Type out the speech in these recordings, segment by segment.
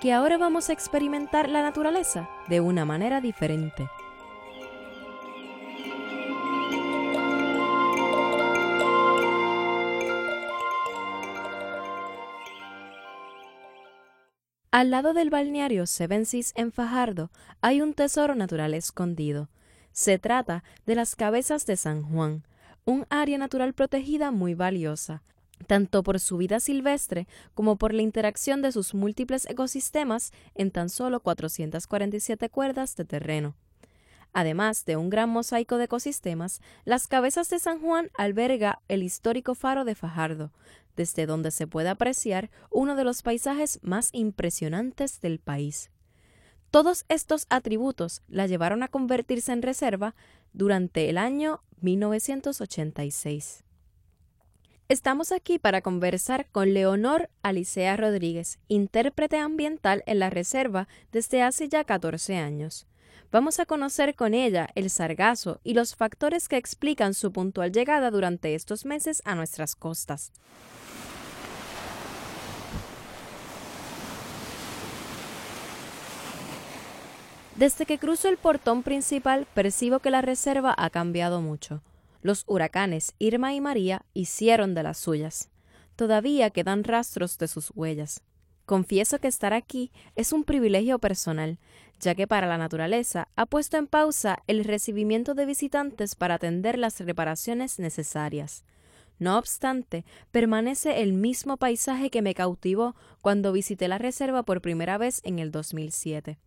que ahora vamos a experimentar la naturaleza de una manera diferente. Al lado del balneario Seven Seas en Fajardo hay un tesoro natural escondido. Se trata de las cabezas de San Juan, un área natural protegida muy valiosa, tanto por su vida silvestre como por la interacción de sus múltiples ecosistemas en tan solo 447 cuerdas de terreno. Además de un gran mosaico de ecosistemas, las cabezas de San Juan alberga el histórico faro de Fajardo, desde donde se puede apreciar uno de los paisajes más impresionantes del país. Todos estos atributos la llevaron a convertirse en reserva durante el año 1986. Estamos aquí para conversar con Leonor Alicea Rodríguez, intérprete ambiental en la reserva desde hace ya 14 años. Vamos a conocer con ella el sargazo y los factores que explican su puntual llegada durante estos meses a nuestras costas. Desde que cruzo el portón principal percibo que la reserva ha cambiado mucho. Los huracanes Irma y María hicieron de las suyas. Todavía quedan rastros de sus huellas. Confieso que estar aquí es un privilegio personal, ya que para la naturaleza ha puesto en pausa el recibimiento de visitantes para atender las reparaciones necesarias. No obstante, permanece el mismo paisaje que me cautivó cuando visité la reserva por primera vez en el 2007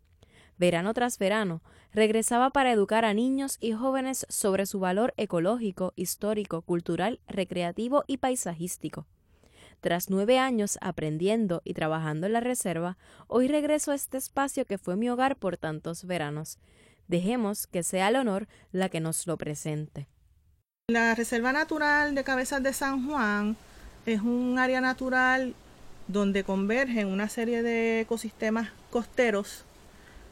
verano tras verano, regresaba para educar a niños y jóvenes sobre su valor ecológico, histórico, cultural, recreativo y paisajístico. Tras nueve años aprendiendo y trabajando en la reserva, hoy regreso a este espacio que fue mi hogar por tantos veranos. Dejemos que sea el honor la que nos lo presente. La Reserva Natural de Cabezas de San Juan es un área natural donde convergen una serie de ecosistemas costeros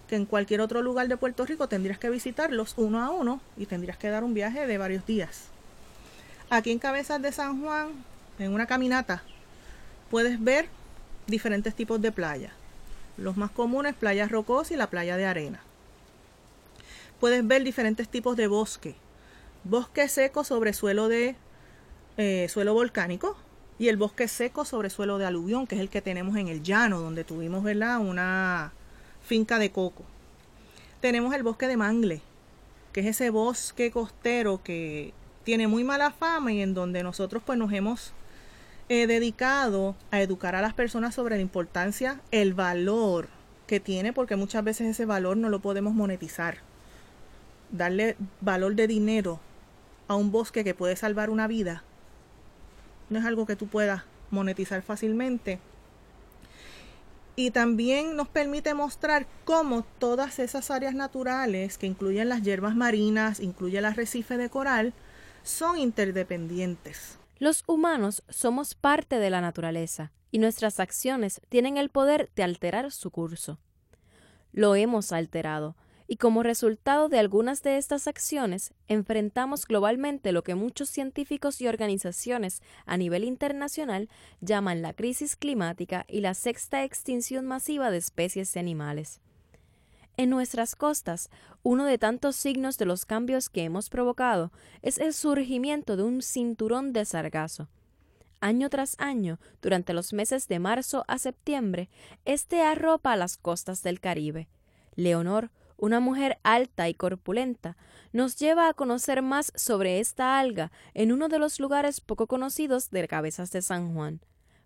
que en cualquier otro lugar de Puerto Rico tendrías que visitarlos uno a uno y tendrías que dar un viaje de varios días. Aquí en Cabezas de San Juan, en una caminata, puedes ver diferentes tipos de playas. Los más comunes, playas rocosas y la playa de arena. Puedes ver diferentes tipos de bosque. Bosque seco sobre suelo de eh, suelo volcánico y el bosque seco sobre suelo de aluvión, que es el que tenemos en el llano, donde tuvimos ¿verdad? una finca de coco. Tenemos el bosque de Mangle, que es ese bosque costero que tiene muy mala fama y en donde nosotros pues nos hemos eh, dedicado a educar a las personas sobre la importancia, el valor que tiene, porque muchas veces ese valor no lo podemos monetizar. Darle valor de dinero a un bosque que puede salvar una vida no es algo que tú puedas monetizar fácilmente y también nos permite mostrar cómo todas esas áreas naturales, que incluyen las hierbas marinas, incluye el arrecife de coral, son interdependientes. Los humanos somos parte de la naturaleza y nuestras acciones tienen el poder de alterar su curso. Lo hemos alterado, y como resultado de algunas de estas acciones, enfrentamos globalmente lo que muchos científicos y organizaciones a nivel internacional llaman la crisis climática y la sexta extinción masiva de especies animales. En nuestras costas, uno de tantos signos de los cambios que hemos provocado es el surgimiento de un cinturón de sargazo. Año tras año, durante los meses de marzo a septiembre, este arropa las costas del Caribe. Leonor, una mujer alta y corpulenta, nos lleva a conocer más sobre esta alga en uno de los lugares poco conocidos de Cabezas de San Juan,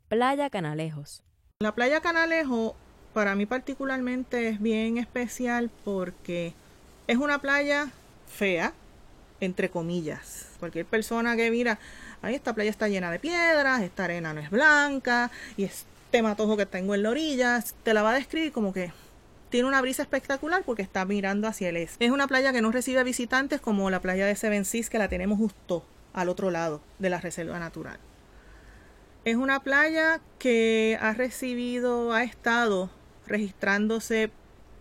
Playa Canalejos. La Playa Canalejo para mí particularmente es bien especial porque es una playa fea, entre comillas. Cualquier persona que mira, ahí esta playa está llena de piedras, esta arena no es blanca y este matojo que tengo en la orilla, te la va a describir como que tiene una brisa espectacular porque está mirando hacia el este. Es una playa que no recibe visitantes como la playa de Seven Seas que la tenemos justo al otro lado de la reserva natural. Es una playa que ha recibido, ha estado registrándose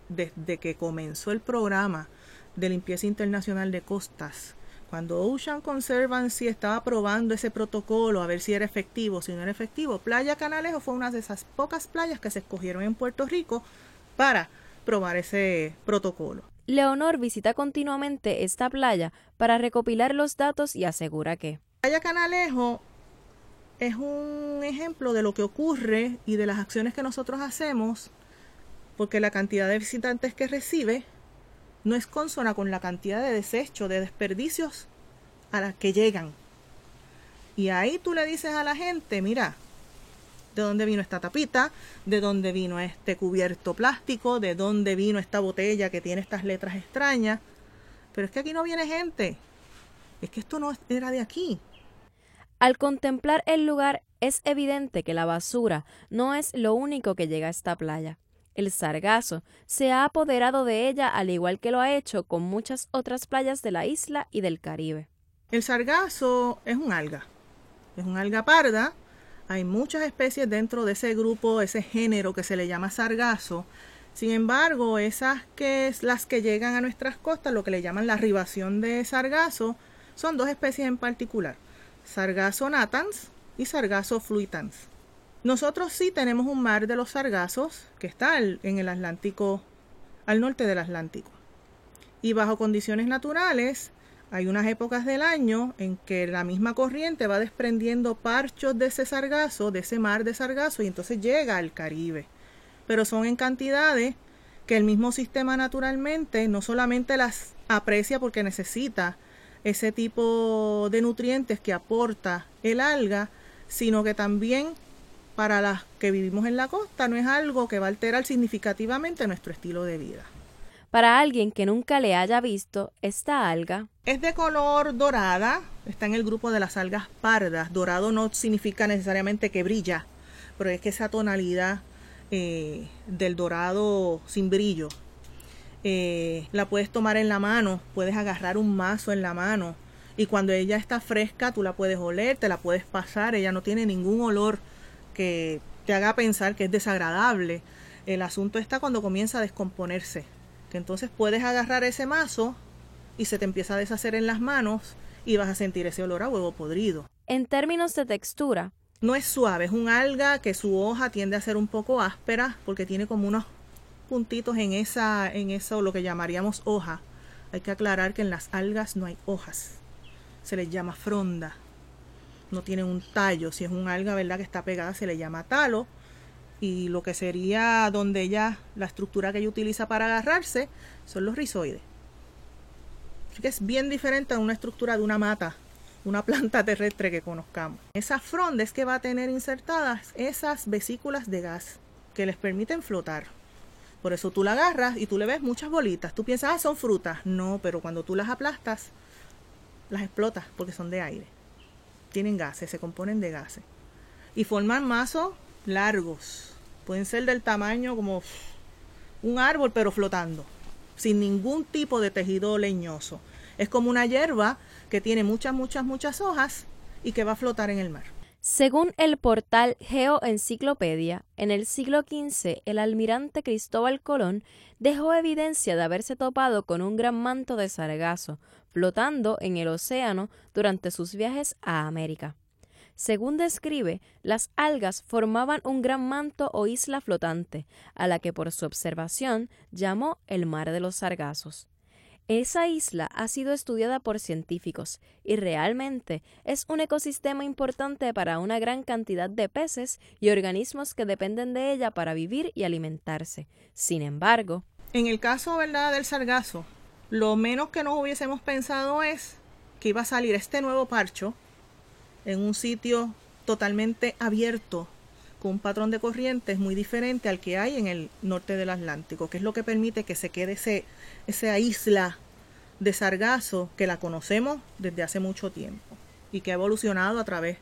desde que comenzó el programa de limpieza internacional de costas. Cuando Ocean Conservancy estaba probando ese protocolo a ver si era efectivo, si no era efectivo, Playa Canalejo fue una de esas pocas playas que se escogieron en Puerto Rico para probar ese protocolo. Leonor visita continuamente esta playa para recopilar los datos y asegura que Playa Canalejo es un ejemplo de lo que ocurre y de las acciones que nosotros hacemos, porque la cantidad de visitantes que recibe no es consona con la cantidad de desechos, de desperdicios a las que llegan. Y ahí tú le dices a la gente, mira, de dónde vino esta tapita, de dónde vino este cubierto plástico, de dónde vino esta botella que tiene estas letras extrañas. Pero es que aquí no viene gente. Es que esto no era de aquí. Al contemplar el lugar es evidente que la basura no es lo único que llega a esta playa. El sargazo se ha apoderado de ella al igual que lo ha hecho con muchas otras playas de la isla y del Caribe. El sargazo es un alga. Es un alga parda hay muchas especies dentro de ese grupo, ese género que se le llama sargazo. Sin embargo, esas que es las que llegan a nuestras costas, lo que le llaman la ribación de sargazo, son dos especies en particular, sargazo natans y sargazo fluitans. Nosotros sí tenemos un mar de los sargazos que está en el Atlántico, al norte del Atlántico. Y bajo condiciones naturales, hay unas épocas del año en que la misma corriente va desprendiendo parchos de ese sargazo, de ese mar de sargazo, y entonces llega al Caribe. Pero son en cantidades que el mismo sistema naturalmente no solamente las aprecia porque necesita ese tipo de nutrientes que aporta el alga, sino que también para las que vivimos en la costa no es algo que va a alterar significativamente nuestro estilo de vida. Para alguien que nunca le haya visto, esta alga es de color dorada, está en el grupo de las algas pardas. Dorado no significa necesariamente que brilla, pero es que esa tonalidad eh, del dorado sin brillo eh, la puedes tomar en la mano, puedes agarrar un mazo en la mano y cuando ella está fresca tú la puedes oler, te la puedes pasar, ella no tiene ningún olor que te haga pensar que es desagradable. El asunto está cuando comienza a descomponerse que entonces puedes agarrar ese mazo y se te empieza a deshacer en las manos y vas a sentir ese olor a huevo podrido. En términos de textura, no es suave, es un alga que su hoja tiende a ser un poco áspera porque tiene como unos puntitos en esa en eso lo que llamaríamos hoja. Hay que aclarar que en las algas no hay hojas. Se les llama fronda. No tienen un tallo. Si es un alga, ¿verdad? que está pegada, se le llama talo y lo que sería donde ella, la estructura que ella utiliza para agarrarse, son los rizoides. Así que es bien diferente a una estructura de una mata, una planta terrestre que conozcamos. Esa fronda es que va a tener insertadas esas vesículas de gas que les permiten flotar. Por eso tú la agarras y tú le ves muchas bolitas. Tú piensas, ah, son frutas. No, pero cuando tú las aplastas, las explotas porque son de aire. Tienen gases, se componen de gases. Y forman mazos largos. Pueden ser del tamaño como un árbol, pero flotando, sin ningún tipo de tejido leñoso. Es como una hierba que tiene muchas, muchas, muchas hojas y que va a flotar en el mar. Según el portal Geoenciclopedia, en el siglo XV el almirante Cristóbal Colón dejó evidencia de haberse topado con un gran manto de sargazo flotando en el océano durante sus viajes a América. Según describe, las algas formaban un gran manto o isla flotante, a la que por su observación llamó el mar de los sargazos. Esa isla ha sido estudiada por científicos y realmente es un ecosistema importante para una gran cantidad de peces y organismos que dependen de ella para vivir y alimentarse. Sin embargo, En el caso ¿verdad? del sargazo, lo menos que nos hubiésemos pensado es que iba a salir este nuevo parcho en un sitio totalmente abierto con un patrón de corrientes muy diferente al que hay en el norte del Atlántico, que es lo que permite que se quede ese, esa isla de sargazo que la conocemos desde hace mucho tiempo y que ha evolucionado a través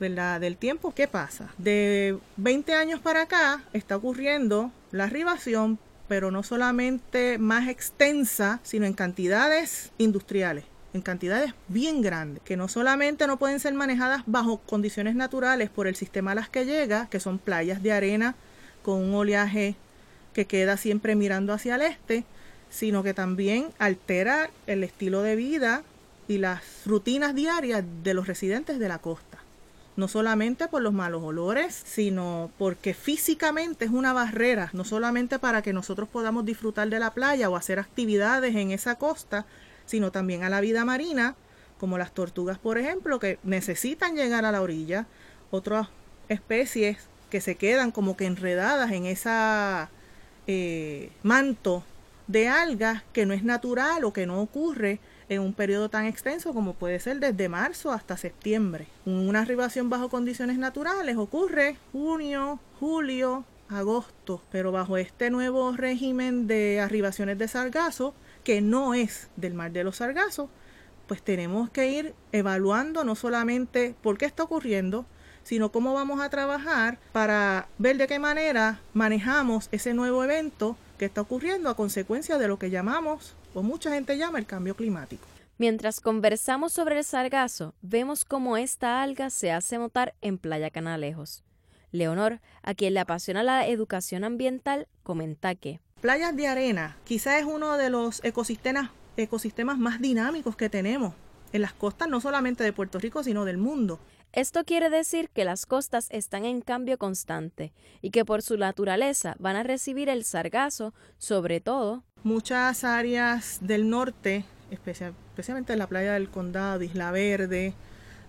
del tiempo. ¿Qué pasa? De 20 años para acá está ocurriendo la arribación, pero no solamente más extensa, sino en cantidades industriales en cantidades bien grandes, que no solamente no pueden ser manejadas bajo condiciones naturales por el sistema a las que llega, que son playas de arena con un oleaje que queda siempre mirando hacia el este, sino que también altera el estilo de vida y las rutinas diarias de los residentes de la costa. No solamente por los malos olores, sino porque físicamente es una barrera, no solamente para que nosotros podamos disfrutar de la playa o hacer actividades en esa costa, sino también a la vida marina, como las tortugas, por ejemplo, que necesitan llegar a la orilla, otras especies que se quedan como que enredadas en esa eh, manto de algas que no es natural o que no ocurre en un periodo tan extenso como puede ser desde marzo hasta septiembre. Una arribación bajo condiciones naturales ocurre junio, julio, agosto, pero bajo este nuevo régimen de arribaciones de sargazo que no es del mar de los sargazos, pues tenemos que ir evaluando no solamente por qué está ocurriendo, sino cómo vamos a trabajar para ver de qué manera manejamos ese nuevo evento que está ocurriendo a consecuencia de lo que llamamos, o mucha gente llama, el cambio climático. Mientras conversamos sobre el sargazo, vemos cómo esta alga se hace notar en Playa Canalejos. Leonor, a quien le apasiona la educación ambiental, comenta que Playas de arena quizás es uno de los ecosistemas, ecosistemas más dinámicos que tenemos en las costas no solamente de Puerto Rico, sino del mundo. Esto quiere decir que las costas están en cambio constante y que por su naturaleza van a recibir el sargazo, sobre todo. Muchas áreas del norte, especialmente en la playa del condado, Isla Verde,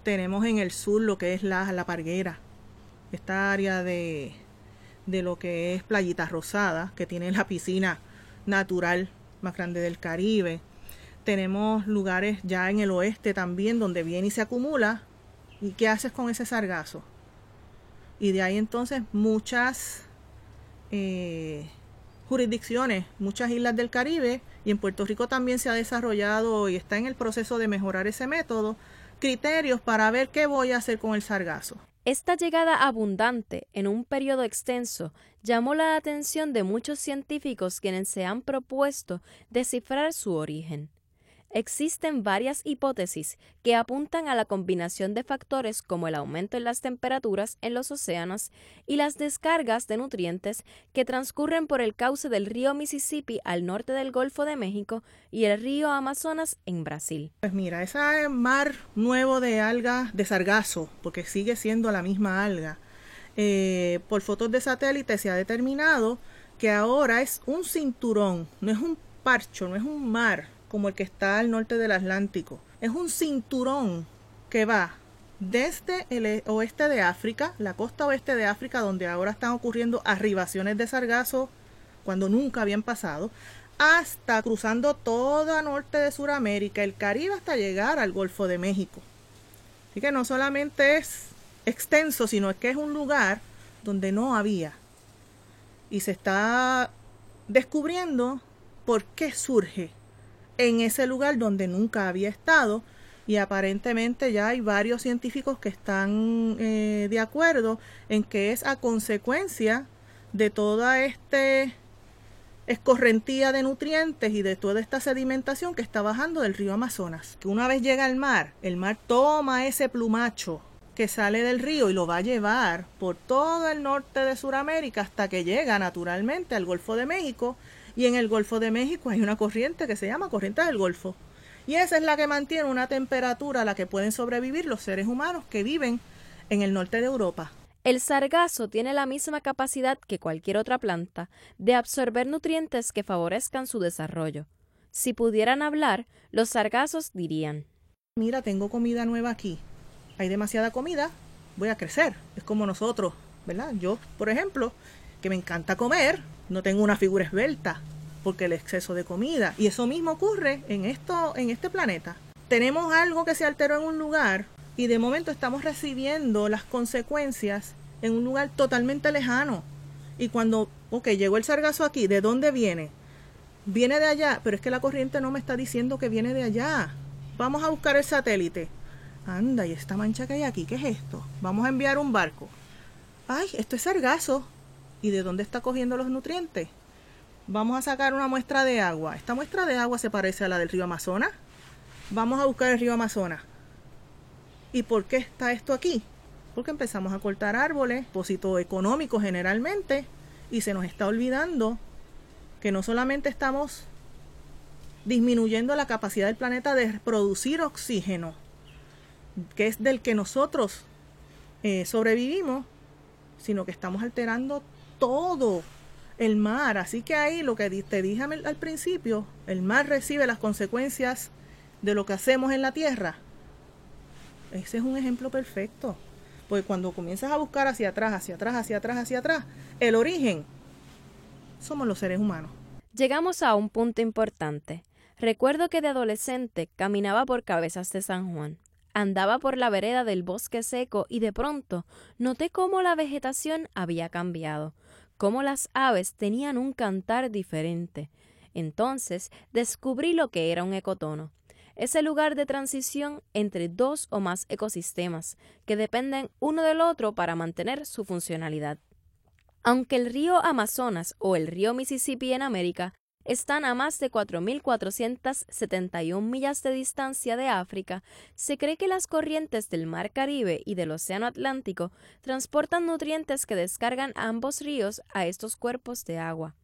tenemos en el sur lo que es la, la Parguera, esta área de, de lo que es Playita Rosada, que tiene la piscina natural más grande del Caribe. Tenemos lugares ya en el oeste también donde viene y se acumula. ¿Y qué haces con ese sargazo? Y de ahí entonces muchas eh, jurisdicciones, muchas islas del Caribe y en Puerto Rico también se ha desarrollado y está en el proceso de mejorar ese método, criterios para ver qué voy a hacer con el sargazo. Esta llegada abundante en un periodo extenso llamó la atención de muchos científicos quienes se han propuesto descifrar su origen. Existen varias hipótesis que apuntan a la combinación de factores como el aumento en las temperaturas en los océanos y las descargas de nutrientes que transcurren por el cauce del río Mississippi al norte del Golfo de México y el río Amazonas en Brasil. Pues mira, ese mar nuevo de alga de sargazo, porque sigue siendo la misma alga, eh, por fotos de satélite se ha determinado que ahora es un cinturón, no es un parcho, no es un mar, como el que está al norte del Atlántico. Es un cinturón que va desde el oeste de África, la costa oeste de África, donde ahora están ocurriendo arribaciones de sargazo cuando nunca habían pasado, hasta cruzando toda norte de Sudamérica, el Caribe, hasta llegar al Golfo de México. Así que no solamente es extenso, sino que es un lugar donde no había. Y se está descubriendo por qué surge en ese lugar donde nunca había estado y aparentemente ya hay varios científicos que están eh, de acuerdo en que es a consecuencia de toda esta escorrentía de nutrientes y de toda esta sedimentación que está bajando del río Amazonas. Que una vez llega al mar, el mar toma ese plumacho que sale del río y lo va a llevar por todo el norte de Sudamérica hasta que llega naturalmente al Golfo de México y en el Golfo de México hay una corriente que se llama corriente del Golfo. Y esa es la que mantiene una temperatura a la que pueden sobrevivir los seres humanos que viven en el norte de Europa. El sargazo tiene la misma capacidad que cualquier otra planta de absorber nutrientes que favorezcan su desarrollo. Si pudieran hablar, los sargazos dirían Mira, tengo comida nueva aquí. Hay demasiada comida, voy a crecer. Es como nosotros, ¿verdad? Yo, por ejemplo, que me encanta comer, no tengo una figura esbelta, porque el exceso de comida. Y eso mismo ocurre en, esto, en este planeta. Tenemos algo que se alteró en un lugar y de momento estamos recibiendo las consecuencias en un lugar totalmente lejano. Y cuando, ok, llegó el sargazo aquí, ¿de dónde viene? Viene de allá, pero es que la corriente no me está diciendo que viene de allá. Vamos a buscar el satélite. Anda, y esta mancha que hay aquí, ¿qué es esto? Vamos a enviar un barco. Ay, esto es sargazo. ¿Y de dónde está cogiendo los nutrientes? Vamos a sacar una muestra de agua. Esta muestra de agua se parece a la del río Amazonas. Vamos a buscar el río Amazonas. ¿Y por qué está esto aquí? Porque empezamos a cortar árboles, propósito económico generalmente, y se nos está olvidando que no solamente estamos disminuyendo la capacidad del planeta de producir oxígeno, que es del que nosotros eh, sobrevivimos, sino que estamos alterando todo el mar. Así que ahí lo que te dije al principio, el mar recibe las consecuencias de lo que hacemos en la tierra. Ese es un ejemplo perfecto. Porque cuando comienzas a buscar hacia atrás, hacia atrás, hacia atrás, hacia atrás, el origen somos los seres humanos. Llegamos a un punto importante. Recuerdo que de adolescente caminaba por Cabezas de San Juan. Andaba por la vereda del bosque seco y de pronto noté cómo la vegetación había cambiado, cómo las aves tenían un cantar diferente. Entonces descubrí lo que era un ecotono. Es el lugar de transición entre dos o más ecosistemas que dependen uno del otro para mantener su funcionalidad. Aunque el río Amazonas o el río Mississippi en América están a más de 4.471 millas de distancia de África, se cree que las corrientes del Mar Caribe y del Océano Atlántico transportan nutrientes que descargan ambos ríos a estos cuerpos de agua.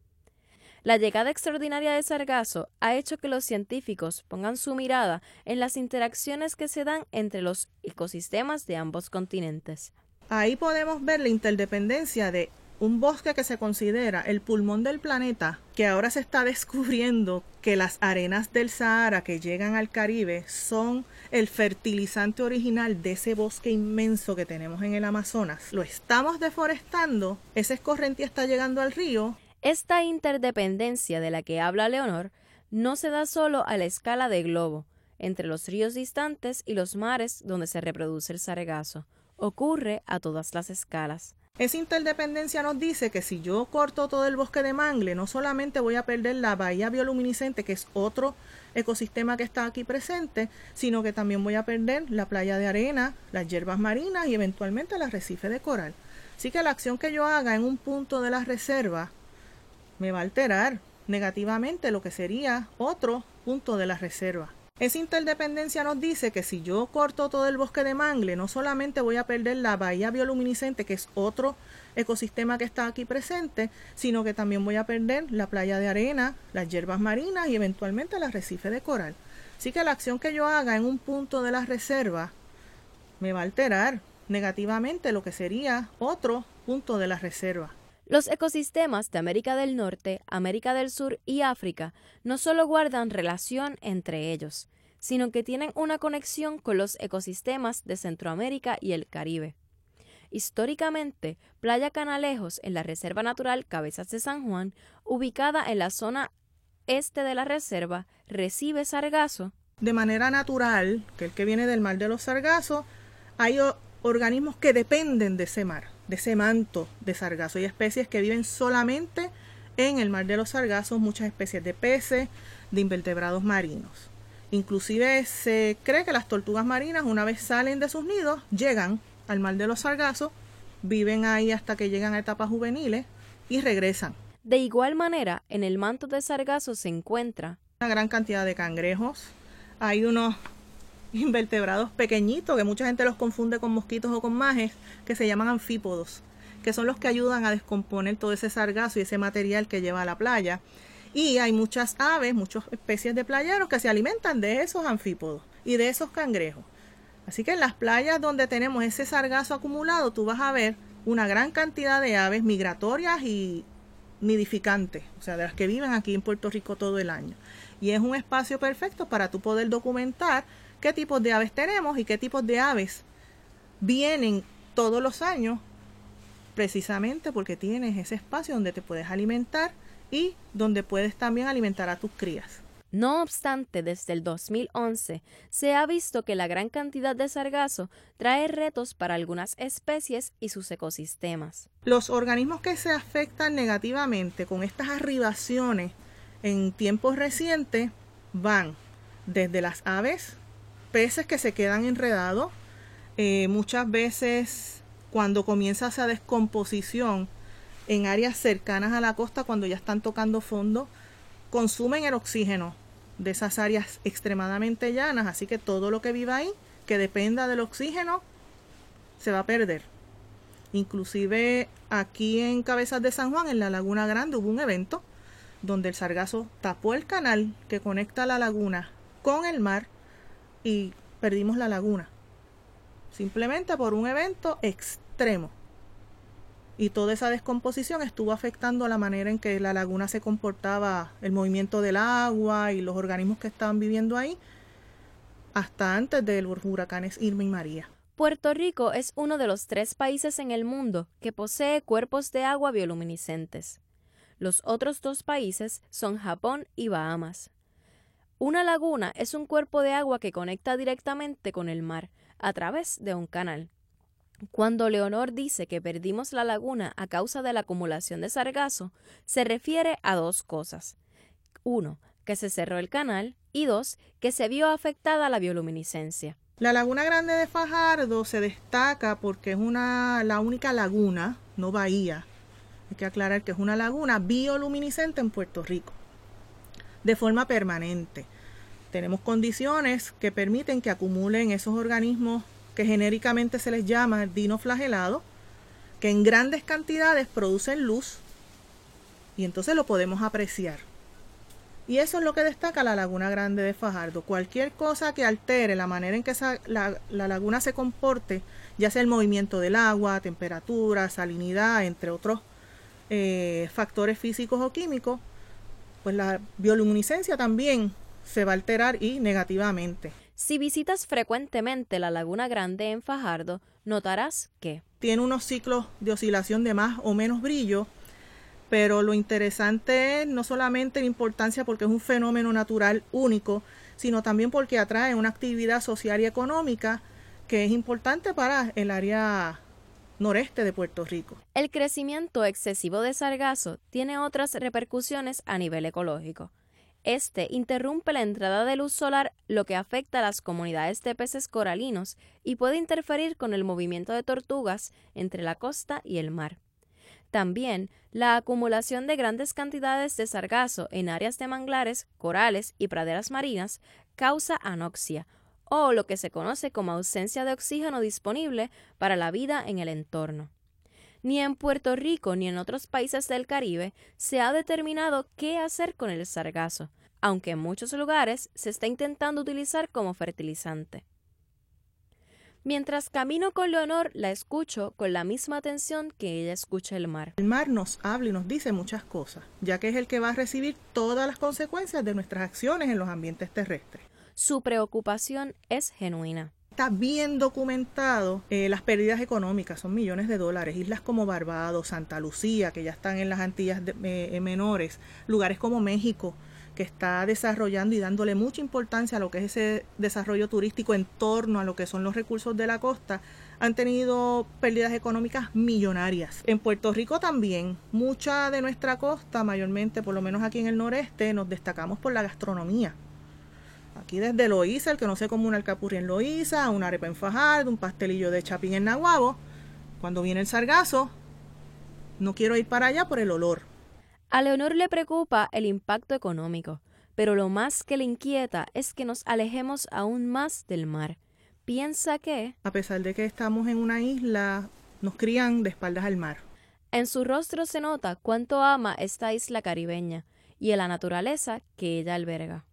La llegada extraordinaria de sargazo ha hecho que los científicos pongan su mirada en las interacciones que se dan entre los ecosistemas de ambos continentes. Ahí podemos ver la interdependencia de un bosque que se considera el pulmón del planeta, que ahora se está descubriendo que las arenas del Sahara que llegan al Caribe son el fertilizante original de ese bosque inmenso que tenemos en el Amazonas. Lo estamos deforestando, esa escorrentía está llegando al río. Esta interdependencia de la que habla Leonor no se da solo a la escala de globo, entre los ríos distantes y los mares donde se reproduce el sargazo. Ocurre a todas las escalas. Esa interdependencia nos dice que si yo corto todo el bosque de mangle, no solamente voy a perder la bahía bioluminiscente, que es otro ecosistema que está aquí presente, sino que también voy a perder la playa de arena, las hierbas marinas y eventualmente el arrecife de coral. Así que la acción que yo haga en un punto de la reserva me va a alterar negativamente lo que sería otro punto de la reserva. Esa interdependencia nos dice que si yo corto todo el bosque de mangle, no solamente voy a perder la bahía bioluminiscente, que es otro ecosistema que está aquí presente, sino que también voy a perder la playa de arena, las hierbas marinas y eventualmente el arrecife de coral. Así que la acción que yo haga en un punto de la reserva me va a alterar negativamente lo que sería otro punto de la reserva. Los ecosistemas de América del Norte, América del Sur y África no solo guardan relación entre ellos, sino que tienen una conexión con los ecosistemas de Centroamérica y el Caribe. Históricamente, Playa Canalejos, en la Reserva Natural Cabezas de San Juan, ubicada en la zona este de la reserva, recibe sargazo. De manera natural, que el que viene del mar de los sargazos, hay organismos que dependen de ese mar de ese manto de sargazo. Hay especies que viven solamente en el mar de los sargazos, muchas especies de peces, de invertebrados marinos. Inclusive se cree que las tortugas marinas una vez salen de sus nidos, llegan al mar de los sargazos, viven ahí hasta que llegan a etapas juveniles y regresan. De igual manera, en el manto de sargazo se encuentra una gran cantidad de cangrejos. Hay unos invertebrados pequeñitos, que mucha gente los confunde con mosquitos o con majes, que se llaman anfípodos, que son los que ayudan a descomponer todo ese sargazo y ese material que lleva a la playa. Y hay muchas aves, muchas especies de playeros que se alimentan de esos anfípodos y de esos cangrejos. Así que en las playas donde tenemos ese sargazo acumulado, tú vas a ver una gran cantidad de aves migratorias y nidificantes, o sea, de las que viven aquí en Puerto Rico todo el año. Y es un espacio perfecto para tú poder documentar qué tipos de aves tenemos y qué tipos de aves vienen todos los años, precisamente porque tienes ese espacio donde te puedes alimentar y donde puedes también alimentar a tus crías. No obstante, desde el 2011 se ha visto que la gran cantidad de sargazo trae retos para algunas especies y sus ecosistemas. Los organismos que se afectan negativamente con estas arribaciones en tiempos recientes van desde las aves, peces que se quedan enredados, eh, muchas veces cuando comienza esa descomposición en áreas cercanas a la costa, cuando ya están tocando fondo, consumen el oxígeno de esas áreas extremadamente llanas, así que todo lo que viva ahí, que dependa del oxígeno, se va a perder. Inclusive aquí en Cabezas de San Juan, en la Laguna Grande, hubo un evento donde el sargazo tapó el canal que conecta la laguna con el mar y perdimos la laguna. Simplemente por un evento y toda esa descomposición estuvo afectando la manera en que la laguna se comportaba, el movimiento del agua y los organismos que estaban viviendo ahí, hasta antes de los huracanes Irma y María. Puerto Rico es uno de los tres países en el mundo que posee cuerpos de agua bioluminiscentes. Los otros dos países son Japón y Bahamas. Una laguna es un cuerpo de agua que conecta directamente con el mar a través de un canal. Cuando Leonor dice que perdimos la laguna a causa de la acumulación de sargazo, se refiere a dos cosas. Uno, que se cerró el canal y dos, que se vio afectada la bioluminiscencia. La Laguna Grande de Fajardo se destaca porque es una, la única laguna, no bahía, hay que aclarar que es una laguna bioluminiscente en Puerto Rico, de forma permanente. Tenemos condiciones que permiten que acumulen esos organismos que genéricamente se les llama dinoflagelado, que en grandes cantidades producen luz y entonces lo podemos apreciar. Y eso es lo que destaca la Laguna Grande de Fajardo. Cualquier cosa que altere la manera en que la, laguna se comporte, ya sea el movimiento del agua, temperatura, salinidad, entre otros eh, factores físicos o químicos, pues la bioluminiscencia también se va a alterar y negativamente. Si visitas frecuentemente la Laguna Grande en Fajardo, notarás que tiene unos ciclos de oscilación de más o menos brillo, pero lo interesante es no solamente la importancia porque es un fenómeno natural único, sino también porque atrae una actividad social y económica que es importante para el área noreste de Puerto Rico. El crecimiento excesivo de sargazo tiene otras repercusiones a nivel ecológico. Este interrumpe la entrada de luz solar, lo que afecta a las comunidades de peces coralinos y puede interferir con el movimiento de tortugas entre la costa y el mar. También, la acumulación de grandes cantidades de sargazo en áreas de manglares, corales y praderas marinas causa anoxia, o lo que se conoce como ausencia de oxígeno disponible para la vida en el entorno. Ni en Puerto Rico ni en otros países del Caribe se ha determinado qué hacer con el sargazo, aunque en muchos lugares se está intentando utilizar como fertilizante. Mientras camino con Leonor, la escucho con la misma atención que ella escucha el mar. El mar nos habla y nos dice muchas cosas, ya que es el que va a recibir todas las consecuencias de nuestras acciones en los ambientes terrestres. Su preocupación es genuina. Está bien documentado eh, las pérdidas económicas, son millones de dólares. Islas como Barbados, Santa Lucía, que ya están en las Antillas eh, menores, lugares como México, que está desarrollando y dándole mucha importancia a lo que es ese desarrollo turístico en torno a lo que son los recursos de la costa, han tenido pérdidas económicas millonarias. En Puerto Rico también, mucha de nuestra costa, mayormente, por lo menos aquí en el noreste, nos destacamos por la gastronomía. Aquí desde Loíza, el que no se come un alcapurri en Loíza, una arepa en Fajardo, un pastelillo de chapín en Nahuabo. Cuando viene el sargazo, no quiero ir para allá por el olor. A Leonor le preocupa el impacto económico, pero lo más que le inquieta es que nos alejemos aún más del mar. Piensa que... A pesar de que estamos en una isla, nos crían de espaldas al mar. En su rostro se nota cuánto ama esta isla caribeña y en la naturaleza que ella alberga.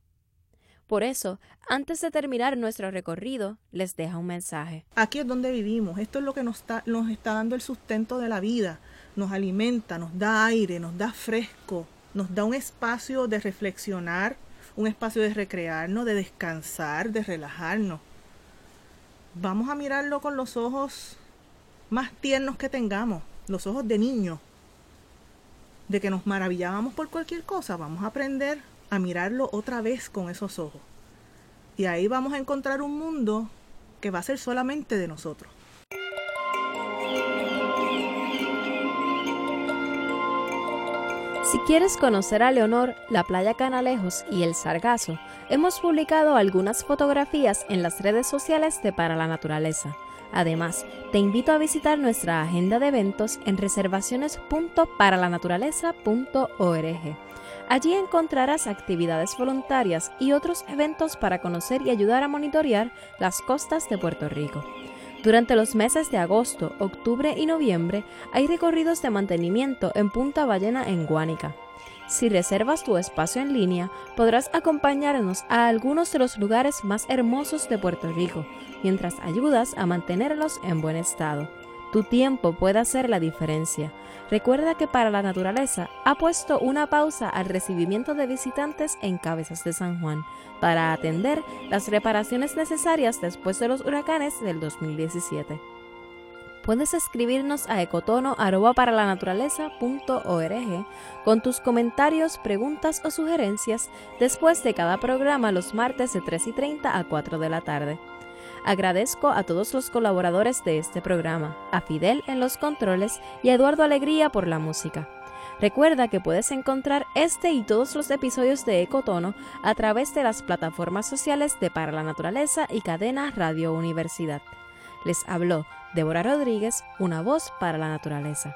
Por eso, antes de terminar nuestro recorrido, les deja un mensaje. Aquí es donde vivimos, esto es lo que nos está, nos está dando el sustento de la vida, nos alimenta, nos da aire, nos da fresco, nos da un espacio de reflexionar, un espacio de recrearnos, de descansar, de relajarnos. Vamos a mirarlo con los ojos más tiernos que tengamos, los ojos de niño. de que nos maravillábamos por cualquier cosa, vamos a aprender a mirarlo otra vez con esos ojos. Y ahí vamos a encontrar un mundo que va a ser solamente de nosotros. Si quieres conocer a Leonor, la playa Canalejos y el Sargazo, hemos publicado algunas fotografías en las redes sociales de Para la Naturaleza. Además, te invito a visitar nuestra agenda de eventos en reservaciones.paralanaturaleza.org. Allí encontrarás actividades voluntarias y otros eventos para conocer y ayudar a monitorear las costas de Puerto Rico. Durante los meses de agosto, octubre y noviembre hay recorridos de mantenimiento en Punta Ballena en Guánica. Si reservas tu espacio en línea, podrás acompañarnos a algunos de los lugares más hermosos de Puerto Rico, mientras ayudas a mantenerlos en buen estado. Tu tiempo puede hacer la diferencia. Recuerda que para la naturaleza ha puesto una pausa al recibimiento de visitantes en Cabezas de San Juan para atender las reparaciones necesarias después de los huracanes del 2017. Puedes escribirnos a ecotono@paralanaturaleza.org con tus comentarios, preguntas o sugerencias después de cada programa los martes de 3 y 30 a 4 de la tarde. Agradezco a todos los colaboradores de este programa, a Fidel en los controles y a Eduardo Alegría por la música. Recuerda que puedes encontrar este y todos los episodios de Ecotono a través de las plataformas sociales de Para la Naturaleza y Cadena Radio Universidad. Les habló Débora Rodríguez, una voz para la naturaleza.